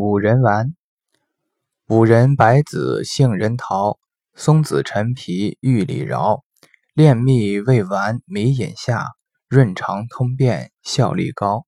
五仁丸，五仁、白子、杏仁桃、松子、陈皮、玉里饶，炼蜜味丸，米饮下，润肠通便，效力高。